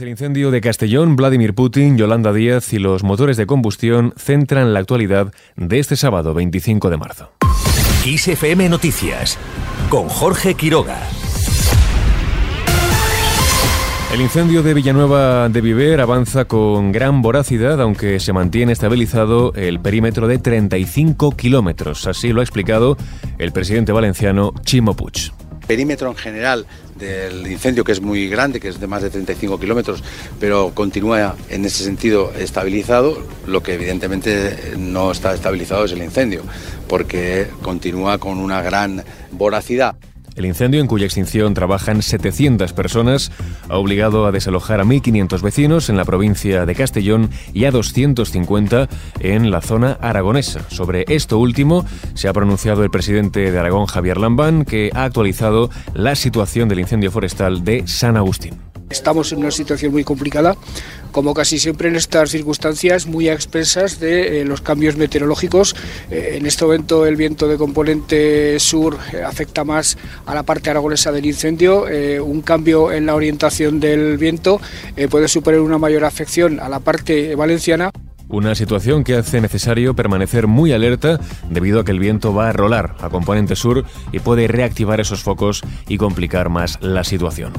Tras el incendio de Castellón, Vladimir Putin, Yolanda Díaz y los motores de combustión centran la actualidad de este sábado 25 de marzo. XFM Noticias con Jorge Quiroga. El incendio de Villanueva de Viver avanza con gran voracidad, aunque se mantiene estabilizado el perímetro de 35 kilómetros. Así lo ha explicado el presidente valenciano Chimo Puig perímetro en general del incendio, que es muy grande, que es de más de 35 kilómetros, pero continúa en ese sentido estabilizado, lo que evidentemente no está estabilizado es el incendio, porque continúa con una gran voracidad. El incendio, en cuya extinción trabajan 700 personas, ha obligado a desalojar a 1.500 vecinos en la provincia de Castellón y a 250 en la zona aragonesa. Sobre esto último se ha pronunciado el presidente de Aragón, Javier Lambán, que ha actualizado la situación del incendio forestal de San Agustín. Estamos en una situación muy complicada, como casi siempre en estas circunstancias, muy a expensas de eh, los cambios meteorológicos. Eh, en este momento el viento de componente sur eh, afecta más a la parte aragonesa del incendio. un cambio en la orientación del viento puede suponer una mayor afección a la parte valenciana. Una situación que hace necesario permanecer muy alerta debido a que el viento va a rolar a componente sur y puede reactivar esos focos y complicar más la situación.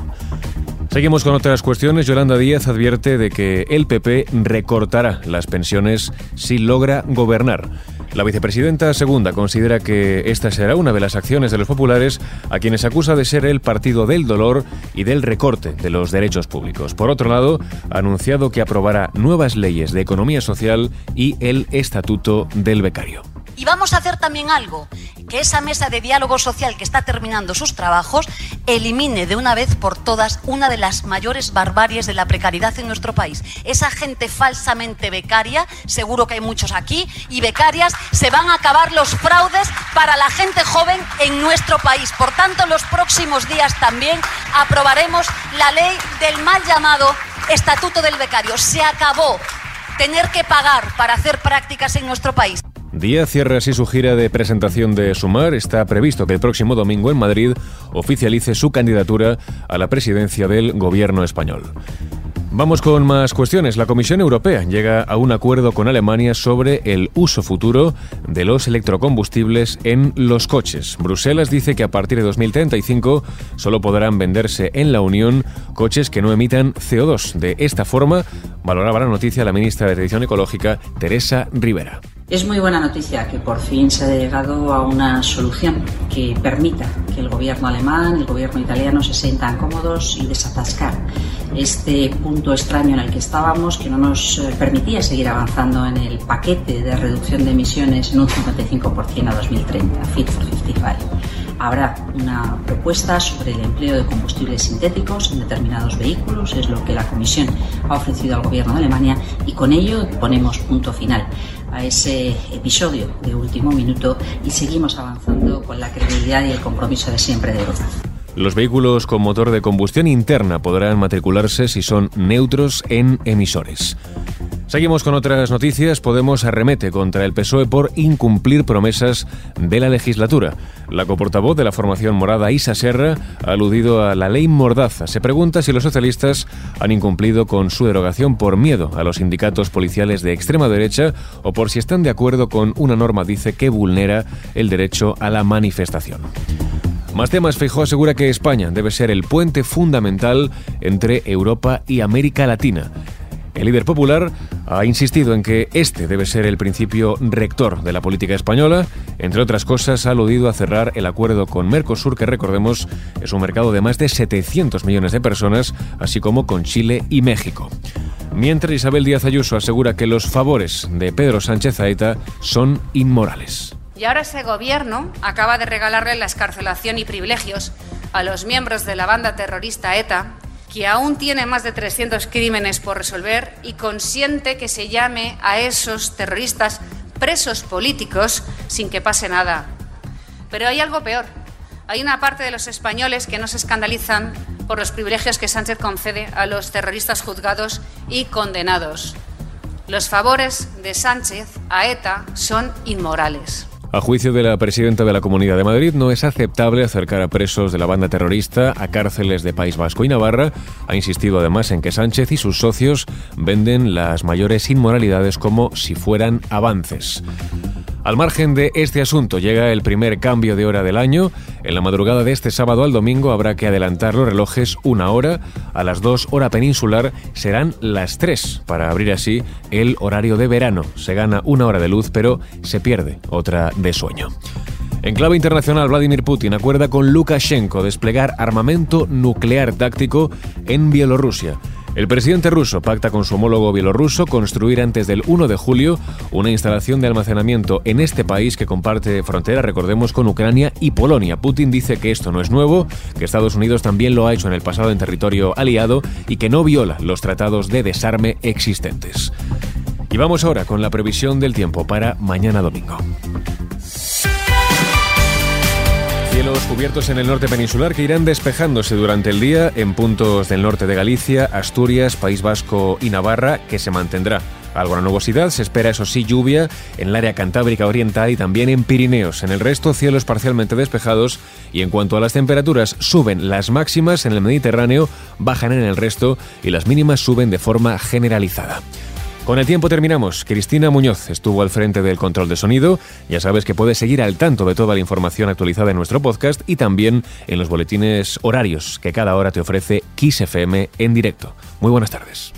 Seguimos con otras cuestiones. Yolanda Díaz advierte de que el PP recortará las pensiones si logra gobernar. La vicepresidenta segunda considera que esta será una de las acciones de los populares a quienes acusa de ser el partido del dolor y del recorte de los derechos públicos. Por otro lado, ha anunciado que aprobará nuevas leyes de economía social y el estatuto del becario. Y vamos a hacer también algo, que esa mesa de diálogo social que está terminando sus trabajos elimine de una vez por todas una de las mayores barbaries de la precariedad en nuestro país. Esa gente falsamente becaria, seguro que hay muchos aquí, y becarias, se van a acabar los fraudes para la gente joven en nuestro país. Por tanto, los próximos días también aprobaremos la ley del mal llamado Estatuto del Becario. Se acabó tener que pagar para hacer prácticas en nuestro país. Díaz cierra así su gira de presentación de Sumar. Está previsto que el próximo domingo en Madrid oficialice su candidatura a la presidencia del gobierno español. Vamos con más cuestiones. La Comisión Europea llega a un acuerdo con Alemania sobre el uso futuro de los electrocombustibles en los coches. Bruselas dice que a partir de 2035 solo podrán venderse en la Unión coches que no emitan CO2. De esta forma, valoraba la noticia la ministra de Transición Ecológica, Teresa Rivera. Es muy buena noticia que por fin se haya llegado a una solución que permita que el gobierno alemán, el gobierno italiano se sientan cómodos y desatascar este punto extraño en el que estábamos que no nos eh, permitía seguir avanzando en el paquete de reducción de emisiones en un 55% a 2030, Fit for 55. Habrá una propuesta sobre el empleo de combustibles sintéticos en determinados vehículos, es lo que la Comisión ha ofrecido al Gobierno de Alemania y con ello ponemos punto final a ese episodio de último minuto y seguimos avanzando con la credibilidad y el compromiso de siempre de Europa. Los vehículos con motor de combustión interna podrán matricularse si son neutros en emisores. Seguimos con otras noticias. Podemos arremete contra el PSOE por incumplir promesas de la legislatura. La coportavoz de la formación morada, Isa Serra, ha aludido a la ley Mordaza. Se pregunta si los socialistas han incumplido con su derogación por miedo a los sindicatos policiales de extrema derecha o por si están de acuerdo con una norma, dice, que vulnera el derecho a la manifestación. Más temas, Feijó asegura que España debe ser el puente fundamental entre Europa y América Latina. El líder popular ha insistido en que este debe ser el principio rector de la política española. Entre otras cosas, ha aludido a cerrar el acuerdo con Mercosur, que recordemos es un mercado de más de 700 millones de personas, así como con Chile y México. Mientras Isabel Díaz Ayuso asegura que los favores de Pedro Sánchez Aeta son inmorales. Y ahora ese gobierno acaba de regalarle la escarcelación y privilegios a los miembros de la banda terrorista ETA, que aún tiene más de 300 crímenes por resolver y consiente que se llame a esos terroristas presos políticos sin que pase nada. Pero hay algo peor. Hay una parte de los españoles que no se escandalizan por los privilegios que Sánchez concede a los terroristas juzgados y condenados. Los favores de Sánchez a ETA son inmorales. A juicio de la presidenta de la Comunidad de Madrid, no es aceptable acercar a presos de la banda terrorista a cárceles de País Vasco y Navarra. Ha insistido además en que Sánchez y sus socios venden las mayores inmoralidades como si fueran avances. Al margen de este asunto, llega el primer cambio de hora del año. En la madrugada de este sábado al domingo habrá que adelantar los relojes una hora. A las dos hora peninsular serán las tres para abrir así el horario de verano. Se gana una hora de luz, pero se pierde otra de sueño. En clave internacional, Vladimir Putin acuerda con Lukashenko desplegar armamento nuclear táctico en Bielorrusia. El presidente ruso pacta con su homólogo bielorruso construir antes del 1 de julio una instalación de almacenamiento en este país que comparte frontera, recordemos, con Ucrania y Polonia. Putin dice que esto no es nuevo, que Estados Unidos también lo ha hecho en el pasado en territorio aliado y que no viola los tratados de desarme existentes. Y vamos ahora con la previsión del tiempo para mañana domingo. Cielos cubiertos en el norte peninsular que irán despejándose durante el día en puntos del norte de Galicia, Asturias, País Vasco y Navarra, que se mantendrá. Alguna nubosidad, se espera eso sí lluvia en el área cantábrica oriental y también en Pirineos. En el resto, cielos parcialmente despejados y en cuanto a las temperaturas, suben las máximas en el Mediterráneo, bajan en el resto y las mínimas suben de forma generalizada. Con el tiempo terminamos. Cristina Muñoz estuvo al frente del control de sonido. Ya sabes que puedes seguir al tanto de toda la información actualizada en nuestro podcast y también en los boletines horarios que cada hora te ofrece Kiss FM en directo. Muy buenas tardes.